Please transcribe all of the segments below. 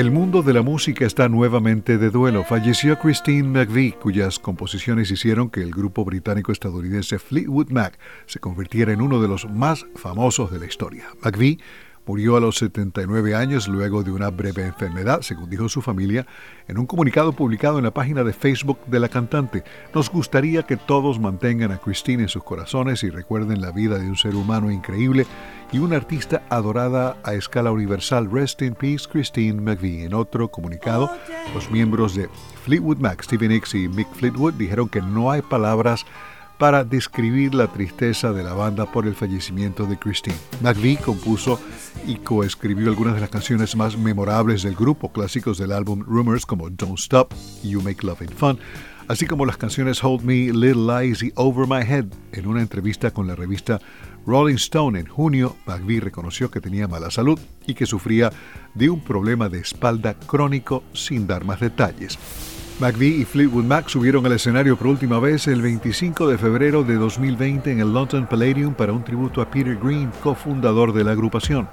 El mundo de la música está nuevamente de duelo. Falleció Christine McVie, cuyas composiciones hicieron que el grupo británico-estadounidense Fleetwood Mac se convirtiera en uno de los más famosos de la historia. McVie Murió a los 79 años luego de una breve enfermedad, según dijo su familia, en un comunicado publicado en la página de Facebook de la cantante. Nos gustaría que todos mantengan a Christine en sus corazones y recuerden la vida de un ser humano increíble y una artista adorada a escala universal. Rest in peace, Christine McVie. En otro comunicado, los miembros de Fleetwood Mac, Stevie Nicks y Mick Fleetwood dijeron que no hay palabras para describir la tristeza de la banda por el fallecimiento de Christine. McVie compuso y coescribió algunas de las canciones más memorables del grupo, clásicos del álbum Rumors como Don't Stop You Make Love Fun, así como las canciones Hold Me, Little Lies y Over My Head. En una entrevista con la revista Rolling Stone en junio, McVie reconoció que tenía mala salud y que sufría de un problema de espalda crónico sin dar más detalles. McVie y Fleetwood Mac subieron al escenario por última vez el 25 de febrero de 2020 en el London Palladium para un tributo a Peter Green, cofundador de la agrupación.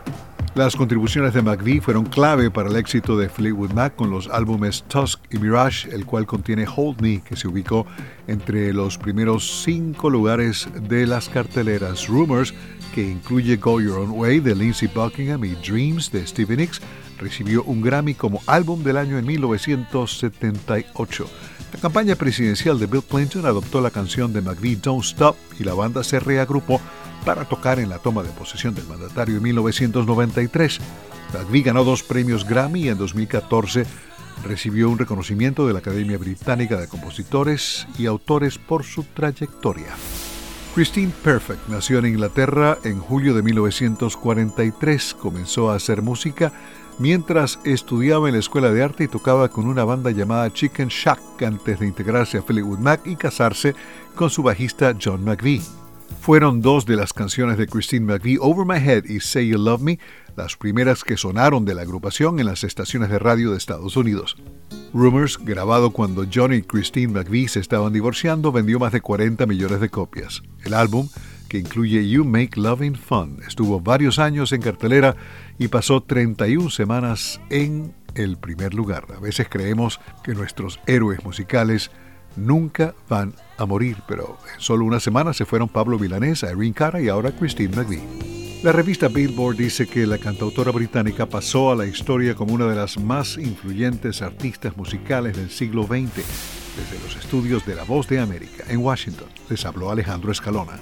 Las contribuciones de McVie fueron clave para el éxito de Fleetwood Mac con los álbumes Tusk y Mirage, el cual contiene Hold Me, que se ubicó entre los primeros cinco lugares de las carteleras Rumors, que incluye Go Your Own Way de Lindsey Buckingham y Dreams de Stevie Nicks, recibió un Grammy como álbum del año en 1978. La campaña presidencial de Bill Clinton adoptó la canción de McVie Don't Stop y la banda se reagrupó para tocar en la toma de posesión del mandatario en 1993. McVie ganó dos premios Grammy y en 2014 recibió un reconocimiento de la Academia Británica de Compositores y Autores por su trayectoria. Christine Perfect nació en Inglaterra en julio de 1943. Comenzó a hacer música mientras estudiaba en la escuela de arte y tocaba con una banda llamada Chicken Shack antes de integrarse a Fleetwood Mac y casarse con su bajista John McVie. Fueron dos de las canciones de Christine McVie, Over My Head y Say You Love Me, las primeras que sonaron de la agrupación en las estaciones de radio de Estados Unidos. Rumors, grabado cuando John y Christine McVie se estaban divorciando, vendió más de 40 millones de copias. El álbum, que incluye You Make Loving Fun, estuvo varios años en cartelera y pasó 31 semanas en el primer lugar. A veces creemos que nuestros héroes musicales nunca van a morir, pero en solo una semana se fueron Pablo Milanés, Irene Cara y ahora Christine McVie. La revista Billboard dice que la cantautora británica pasó a la historia como una de las más influyentes artistas musicales del siglo XX. Desde los estudios de La Voz de América en Washington les habló Alejandro Escalona.